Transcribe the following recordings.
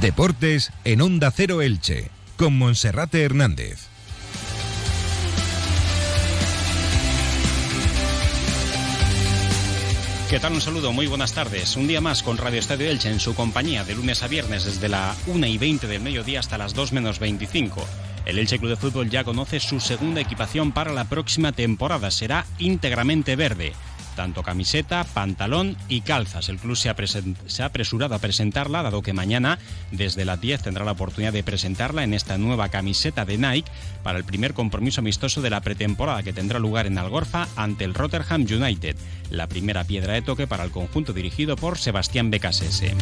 Deportes en Onda Cero Elche, con Monserrate Hernández. ¿Qué tal? Un saludo, muy buenas tardes. Un día más con Radio Estadio Elche en su compañía de lunes a viernes desde la 1 y 20 del mediodía hasta las 2 menos 25. El Elche Club de Fútbol ya conoce su segunda equipación para la próxima temporada. Será íntegramente verde tanto camiseta, pantalón y calzas. El club se ha, apresurado a presentarla, dado que mañana desde las 10 tendrá la oportunidad de presentarla en esta nueva camiseta de Nike para el primer compromiso amistoso de la pretemporada que tendrá lugar en Algorfa ante el Rotterdam United, la primera piedra de toque para el conjunto dirigido por Sebastián Becasese.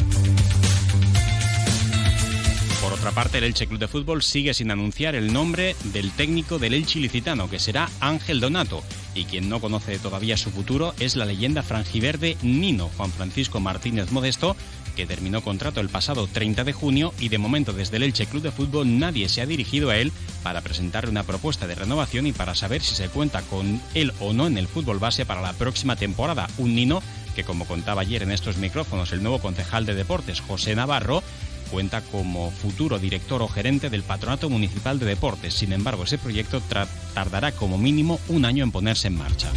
Otra parte, el Elche Club de Fútbol sigue sin anunciar el nombre del técnico del Elche ilicitano, que será Ángel Donato. Y quien no conoce todavía su futuro es la leyenda franjiverde Nino, Juan Francisco Martínez Modesto, que terminó contrato el pasado 30 de junio y de momento desde el Elche Club de Fútbol nadie se ha dirigido a él para presentarle una propuesta de renovación y para saber si se cuenta con él o no en el fútbol base para la próxima temporada. Un Nino que, como contaba ayer en estos micrófonos el nuevo concejal de deportes, José Navarro, cuenta como futuro director o gerente del Patronato Municipal de Deportes. Sin embargo, ese proyecto tardará como mínimo un año en ponerse en marcha.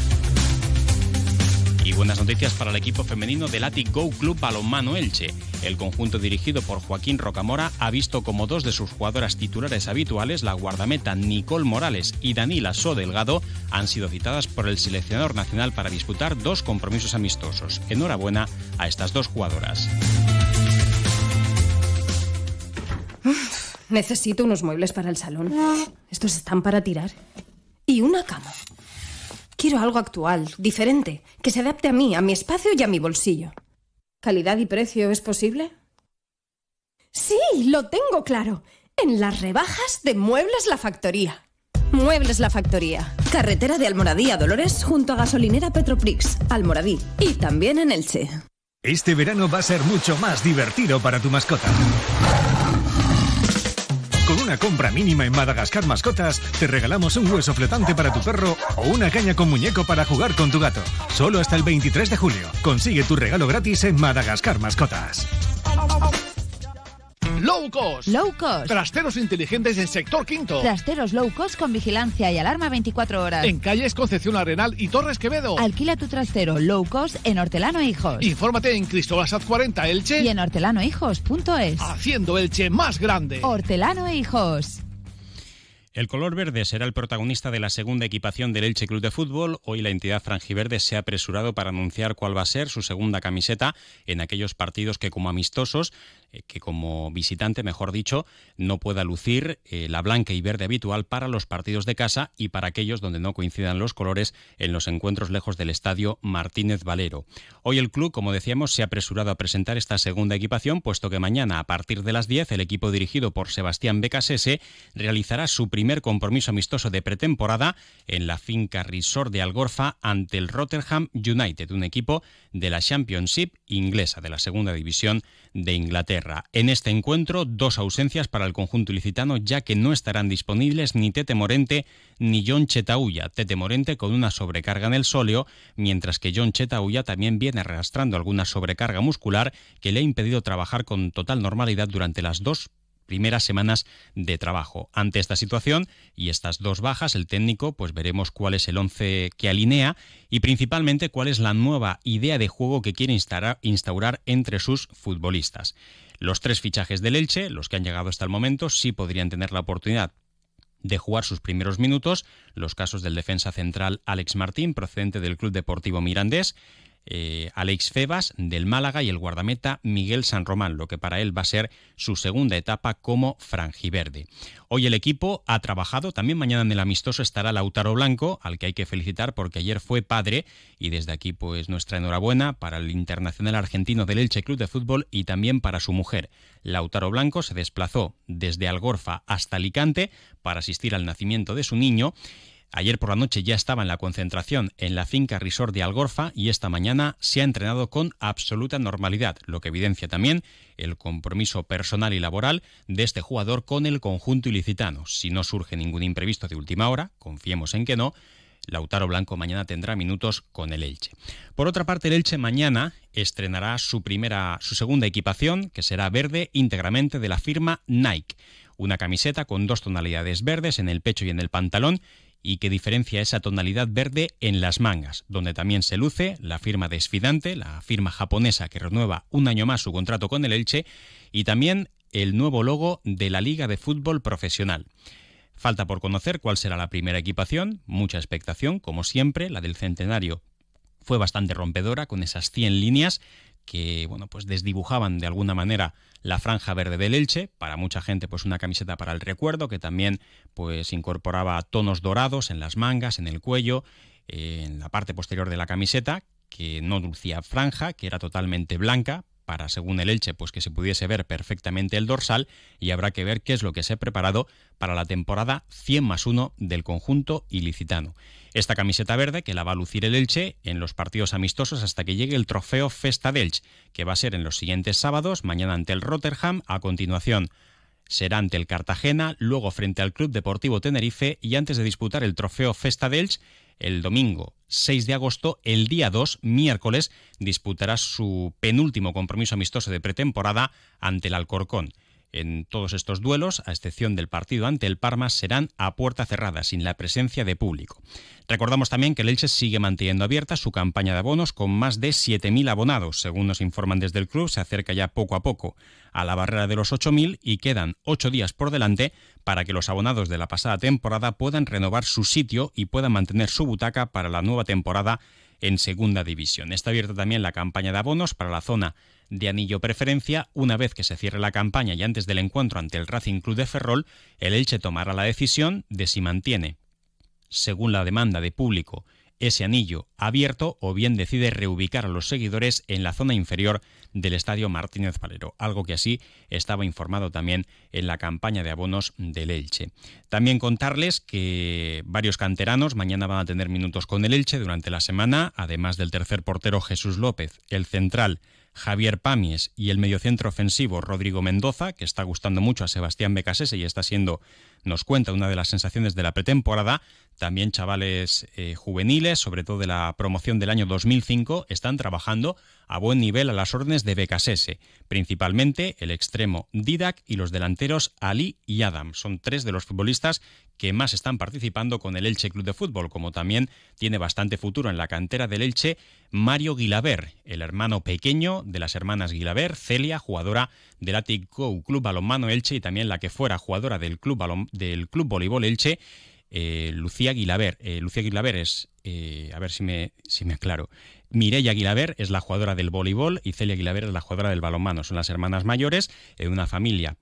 Y buenas noticias para el equipo femenino del Atic Go Club Balonmano Elche. El conjunto dirigido por Joaquín Rocamora ha visto como dos de sus jugadoras titulares habituales, la guardameta Nicole Morales y Danila So Delgado, han sido citadas por el seleccionador nacional para disputar dos compromisos amistosos. Enhorabuena a estas dos jugadoras. Necesito unos muebles para el salón. Estos están para tirar. Y una cama. Quiero algo actual, diferente, que se adapte a mí, a mi espacio y a mi bolsillo. ¿Calidad y precio es posible? Sí, lo tengo claro. En las rebajas de Muebles La Factoría. Muebles La Factoría. Carretera de Almoradí a Dolores junto a gasolinera Petroprix, Almoradí y también en Elche. Este verano va a ser mucho más divertido para tu mascota. Una compra mínima en Madagascar Mascotas, te regalamos un hueso flotante para tu perro o una caña con muñeco para jugar con tu gato. Solo hasta el 23 de julio. Consigue tu regalo gratis en Madagascar Mascotas. Low cost. Low cost. Trasteros inteligentes en sector quinto. Trasteros low cost con vigilancia y alarma 24 horas. En calles Concepción Arenal y Torres Quevedo. Alquila tu trastero low cost en Hortelano Hijos. Infórmate en Cristóbal Saz 40 Elche. Y en hortelanohijos.es. Haciendo Elche más grande. Hortelano Hijos. El color verde será el protagonista de la segunda equipación del Elche Club de Fútbol. Hoy la entidad franjiverde se ha apresurado para anunciar cuál va a ser su segunda camiseta en aquellos partidos que como amistosos eh, que como visitante, mejor dicho, no pueda lucir eh, la blanca y verde habitual para los partidos de casa y para aquellos donde no coincidan los colores en los encuentros lejos del estadio Martínez Valero. Hoy el club, como decíamos, se ha apresurado a presentar esta segunda equipación, puesto que mañana, a partir de las 10, el equipo dirigido por Sebastián Becasese realizará su primer compromiso amistoso de pretemporada en la finca Resort de Algorfa ante el Rotterdam United, un equipo de la Championship inglesa, de la segunda división de Inglaterra. En este encuentro, dos ausencias para el conjunto ilicitano, ya que no estarán disponibles ni Tete Morente ni John Chetauya. Tete Morente con una sobrecarga en el sóleo, mientras que John Chetauya también viene arrastrando alguna sobrecarga muscular que le ha impedido trabajar con total normalidad durante las dos primeras semanas de trabajo. Ante esta situación y estas dos bajas, el técnico, pues veremos cuál es el once que alinea y principalmente cuál es la nueva idea de juego que quiere instaurar entre sus futbolistas. Los tres fichajes del Elche, los que han llegado hasta el momento, sí podrían tener la oportunidad de jugar sus primeros minutos, los casos del defensa central Alex Martín, procedente del Club Deportivo Mirandés, eh, Alex Febas del Málaga y el guardameta Miguel San Román, lo que para él va a ser su segunda etapa como franjiverde. Hoy el equipo ha trabajado, también mañana en el amistoso estará Lautaro Blanco, al que hay que felicitar porque ayer fue padre y desde aquí pues nuestra enhorabuena para el internacional argentino del Elche Club de Fútbol y también para su mujer. Lautaro Blanco se desplazó desde Algorfa hasta Alicante para asistir al nacimiento de su niño Ayer por la noche ya estaba en la concentración en la finca Resort de Algorfa y esta mañana se ha entrenado con absoluta normalidad, lo que evidencia también el compromiso personal y laboral de este jugador con el conjunto ilicitano. Si no surge ningún imprevisto de última hora, confiemos en que no, Lautaro Blanco mañana tendrá minutos con el Elche. Por otra parte, el Elche mañana estrenará su primera, su segunda equipación, que será verde íntegramente de la firma Nike. Una camiseta con dos tonalidades verdes en el pecho y en el pantalón y que diferencia esa tonalidad verde en las mangas, donde también se luce la firma de Sfidante, la firma japonesa que renueva un año más su contrato con el Elche, y también el nuevo logo de la Liga de Fútbol Profesional. Falta por conocer cuál será la primera equipación, mucha expectación, como siempre, la del centenario fue bastante rompedora con esas 100 líneas que bueno, pues desdibujaban de alguna manera la franja verde del Elche, para mucha gente pues una camiseta para el recuerdo que también pues incorporaba tonos dorados en las mangas, en el cuello, en la parte posterior de la camiseta, que no lucía franja, que era totalmente blanca, para, según el Elche, pues que se pudiese ver perfectamente el dorsal y habrá que ver qué es lo que se ha preparado para la temporada 100 más 1 del conjunto ilicitano. Esta camiseta verde que la va a lucir el Elche en los partidos amistosos hasta que llegue el trofeo Festa del Elche, que va a ser en los siguientes sábados, mañana ante el Rotterdam, a continuación será ante el Cartagena, luego frente al Club Deportivo Tenerife y antes de disputar el trofeo Festa del Elche, el domingo 6 de agosto, el día 2, miércoles, disputará su penúltimo compromiso amistoso de pretemporada ante el Alcorcón. En todos estos duelos, a excepción del partido ante el Parma, serán a puerta cerrada, sin la presencia de público. Recordamos también que el Elche sigue manteniendo abierta su campaña de abonos con más de 7.000 abonados. Según nos informan desde el club, se acerca ya poco a poco a la barrera de los 8.000 y quedan 8 días por delante para que los abonados de la pasada temporada puedan renovar su sitio y puedan mantener su butaca para la nueva temporada en Segunda División. Está abierta también la campaña de abonos para la zona de anillo preferencia. Una vez que se cierre la campaña y antes del encuentro ante el Racing Club de Ferrol, el Elche tomará la decisión de si mantiene, según la demanda de público, ese anillo abierto o bien decide reubicar a los seguidores en la zona inferior del Estadio Martínez Valero, algo que así estaba informado también en la campaña de abonos del Elche. También contarles que varios canteranos mañana van a tener minutos con el Elche durante la semana, además del tercer portero Jesús López, el central Javier Pamies y el mediocentro ofensivo Rodrigo Mendoza, que está gustando mucho a Sebastián Becasese y está siendo, nos cuenta, una de las sensaciones de la pretemporada. También chavales eh, juveniles, sobre todo de la promoción del año 2005, están trabajando a buen nivel a las órdenes de Becasese, principalmente el extremo Didac y los delanteros Ali y Adam. Son tres de los futbolistas que más están participando con el Elche Club de Fútbol, como también tiene bastante futuro en la cantera del Elche Mario Guilaber, el hermano pequeño de las hermanas Guilaber, Celia, jugadora del Atic Club Balonmano Elche y también la que fuera jugadora del Club, del Club Voleibol Elche, eh, Lucía Guilaber. Eh, Lucía Guilaber es, eh, a ver si me, si me aclaro, Mireia Guilaber es la jugadora del voleibol y Celia Guilaber es la jugadora del balonmano. Son las hermanas mayores de una familia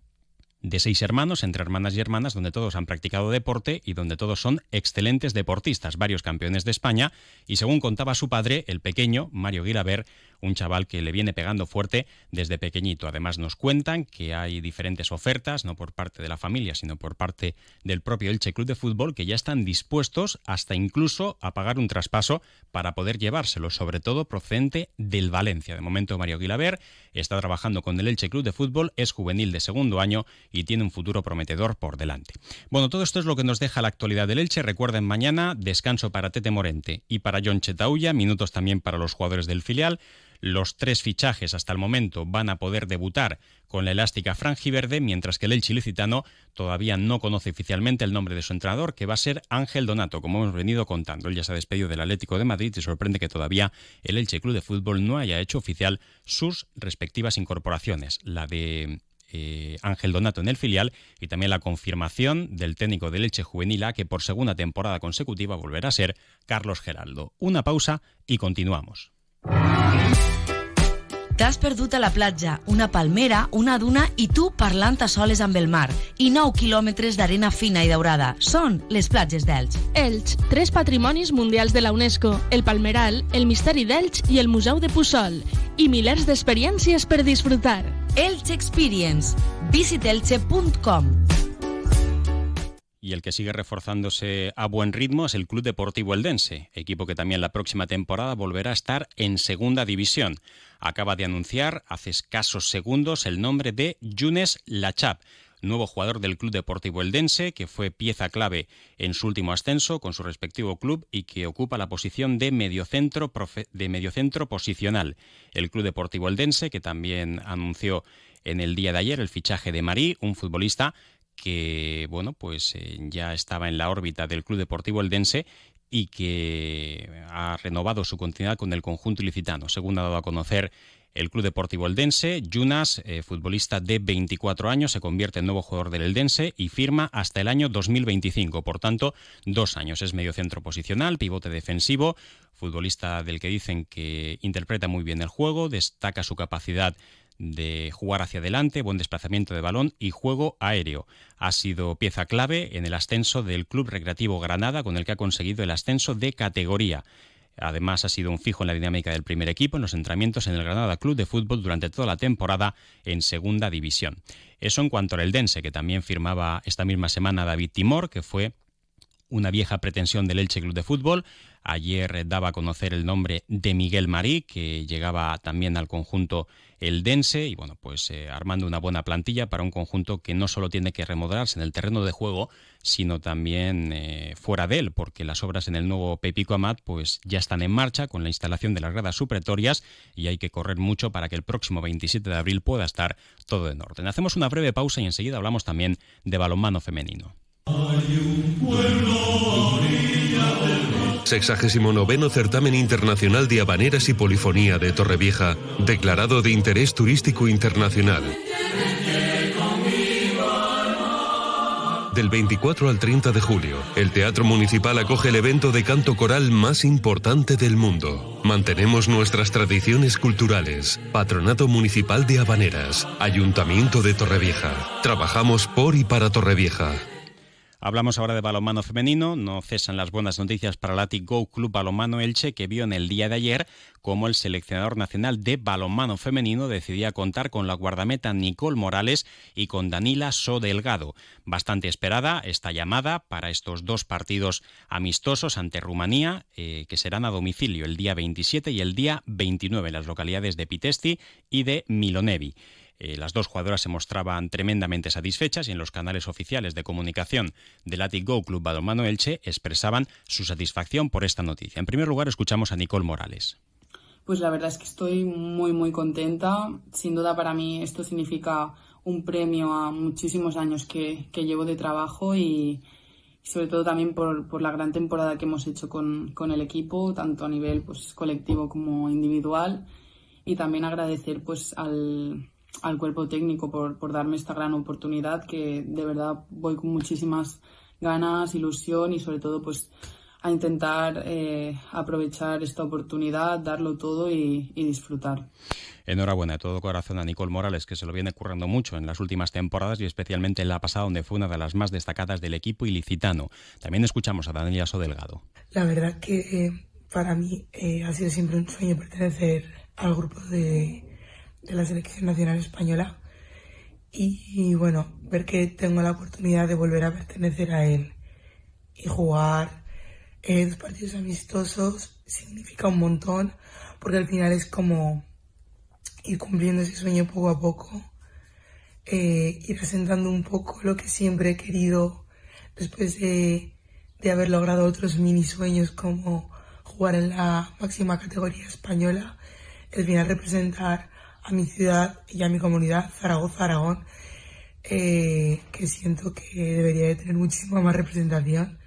de seis hermanos, entre hermanas y hermanas, donde todos han practicado deporte y donde todos son excelentes deportistas, varios campeones de España, y según contaba su padre, el pequeño, Mario Guilaber, un chaval que le viene pegando fuerte desde pequeñito. Además nos cuentan que hay diferentes ofertas, no por parte de la familia, sino por parte del propio Elche Club de Fútbol, que ya están dispuestos hasta incluso a pagar un traspaso para poder llevárselo, sobre todo procedente del Valencia. De momento Mario Guilaber está trabajando con el Elche Club de Fútbol, es juvenil de segundo año tiene un futuro prometedor por delante. Bueno, todo esto es lo que nos deja la actualidad del Elche. Recuerden mañana descanso para Tete Morente y para John Chetauya, minutos también para los jugadores del filial. Los tres fichajes hasta el momento van a poder debutar con la elástica franjiverde, mientras que el Elche ilicitano todavía no conoce oficialmente el nombre de su entrenador, que va a ser Ángel Donato, como hemos venido contando. Él ya se ha despedido del Atlético de Madrid y sorprende que todavía el Elche Club de Fútbol no haya hecho oficial sus respectivas incorporaciones, la de eh, Ángel Donato en el filial y también la confirmación del técnico del Elche Juvenil A que por segunda temporada consecutiva volverá a ser Carlos Geraldo. Una pausa y continuamos. T'has perdut a la platja, una palmera, una duna i tu parlant a soles amb el mar. I 9 quilòmetres d'arena fina i daurada. Són les platges d'Elx. Elx, tres patrimonis mundials de la UNESCO, el Palmeral, el Misteri d'Elx i el Museu de Pussol. I milers d'experiències per disfrutar. Elx Experience. visitelche.com y el que sigue reforzándose a buen ritmo es el Club Deportivo Eldense, equipo que también la próxima temporada volverá a estar en Segunda División. Acaba de anunciar hace escasos segundos el nombre de Yunes Lachap, nuevo jugador del Club Deportivo Eldense, que fue pieza clave en su último ascenso con su respectivo club y que ocupa la posición de mediocentro, de mediocentro posicional. El Club Deportivo Eldense, que también anunció en el día de ayer el fichaje de Marí, un futbolista que bueno, pues eh, ya estaba en la órbita del Club Deportivo Eldense y que ha renovado su continuidad con el conjunto ilicitano, según ha dado a conocer el Club Deportivo Eldense. Yunas, eh, futbolista de 24 años, se convierte en nuevo jugador del Eldense y firma hasta el año 2025. Por tanto, dos años. Es medio centro posicional, pivote defensivo, futbolista del que dicen que interpreta muy bien el juego, destaca su capacidad de jugar hacia adelante, buen desplazamiento de balón y juego aéreo. Ha sido pieza clave en el ascenso del Club Recreativo Granada, con el que ha conseguido el ascenso de categoría. Además, ha sido un fijo en la dinámica del primer equipo en los entrenamientos en el Granada Club de Fútbol durante toda la temporada en Segunda División. Eso en cuanto al Eldense, que también firmaba esta misma semana David Timor, que fue una vieja pretensión del Elche Club de Fútbol. Ayer daba a conocer el nombre de Miguel Marí, que llegaba también al conjunto el Dense y bueno, pues eh, armando una buena plantilla para un conjunto que no solo tiene que remodelarse en el terreno de juego, sino también eh, fuera de él, porque las obras en el nuevo Pepico Amat pues ya están en marcha con la instalación de las gradas supletorias y hay que correr mucho para que el próximo 27 de abril pueda estar todo en orden. Hacemos una breve pausa y enseguida hablamos también de balonmano femenino. Hay un pueblo orilla del 69 Certamen Internacional de Habaneras y Polifonía de Torrevieja, declarado de interés turístico internacional. Del 24 al 30 de julio, el Teatro Municipal acoge el evento de canto coral más importante del mundo. Mantenemos nuestras tradiciones culturales. Patronato Municipal de Habaneras, Ayuntamiento de Torrevieja. Trabajamos por y para Torrevieja. Hablamos ahora de balonmano femenino. No cesan las buenas noticias para el Go Club Balonmano Elche, que vio en el día de ayer como el seleccionador nacional de balonmano femenino decidía contar con la guardameta Nicole Morales y con Danila So Delgado. Bastante esperada esta llamada para estos dos partidos amistosos ante Rumanía, eh, que serán a domicilio el día 27 y el día 29 en las localidades de Pitesti y de Milonevi. Eh, las dos jugadoras se mostraban tremendamente satisfechas y en los canales oficiales de comunicación del Atic Go Club Balonmano Elche expresaban su satisfacción por esta noticia. En primer lugar, escuchamos a Nicole Morales. Pues la verdad es que estoy muy, muy contenta. Sin duda para mí esto significa un premio a muchísimos años que, llevo de trabajo y, sobre todo también por, por, la gran temporada que hemos hecho con, con, el equipo, tanto a nivel pues, colectivo como individual. Y también agradecer pues, al, al cuerpo técnico por, por darme esta gran oportunidad que de verdad voy con muchísimas ganas, ilusión y sobre todo pues a intentar eh, aprovechar esta oportunidad, darlo todo y, disfrutar. Enhorabuena de todo corazón a Nicole Morales, que se lo viene currando mucho en las últimas temporadas y especialmente en la pasada, donde fue una de las más destacadas del equipo ilicitano. También escuchamos a Daniela Sodelgado. La verdad que eh, para mí eh, ha sido siempre un sueño pertenecer al grupo de, de la selección nacional española. Y, bueno, ver que tengo la oportunidad de volver a pertenecer a él y jugar en dos partidos amistosos significa un montón porque al final es como ir cumpliendo ese sueño poco a poco, eh, ir asentando un poco lo que siempre he querido después de, de haber logrado otros mini sueños como jugar en la máxima categoría española, el final representar a mi ciudad y a mi comunidad, Zaragoza, Aragón, eh, que siento que debería de tener muchísima más representación.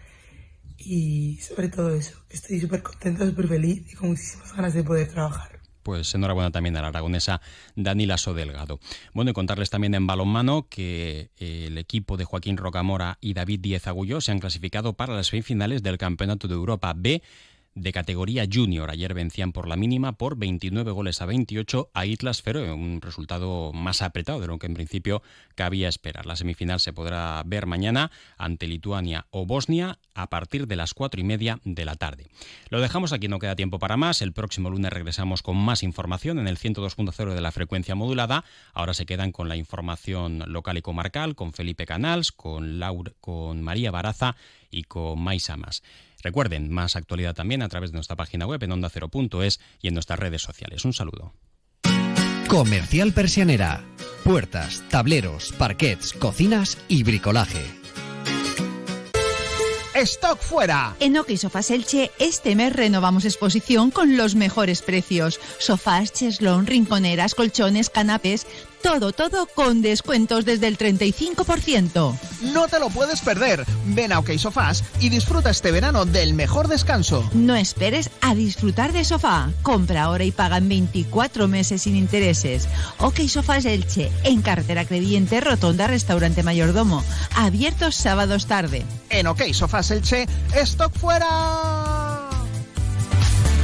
Y sobre todo eso, estoy súper contenta, súper feliz y con muchísimas ganas de poder trabajar pues enhorabuena también a la aragonesa Danila Sodelgado. Bueno, y contarles también en balonmano que eh, el equipo de Joaquín Rocamora y David Díez Agulló se han clasificado para las semifinales del Campeonato de Europa B de categoría junior. Ayer vencían por la mínima por 29 goles a 28 a Islas Feroe, un resultado más apretado de lo que en principio cabía esperar. La semifinal se podrá ver mañana ante Lituania o Bosnia a partir de las cuatro y media de la tarde. Lo dejamos aquí, no queda tiempo para más. El próximo lunes regresamos con más información en el 102.0 de la frecuencia modulada. Ahora se quedan con la información local y comarcal, con Felipe Canals, con, Laura, con María Baraza y con Mais Amas. Recuerden, más actualidad también a través de nuestra página web en onda0.es y en nuestras redes sociales. Un saludo. Comercial Persianera. Puertas, tableros, parquets, cocinas y bricolaje. Stock fuera. En OK Sofás Elche, este mes renovamos exposición con los mejores precios. Sofás, cheslón, rinconeras, colchones, canapés, todo, todo con descuentos desde el 35%. No te lo puedes perder. Ven a OK Sofás y disfruta este verano del mejor descanso. No esperes a disfrutar de sofá. Compra ahora y paga en 24 meses sin intereses. OK Sofás Elche, en carretera Crevillente, Rotonda, Restaurante Mayordomo. Abiertos sábados tarde. En OK Sofás Elche, stock fuera.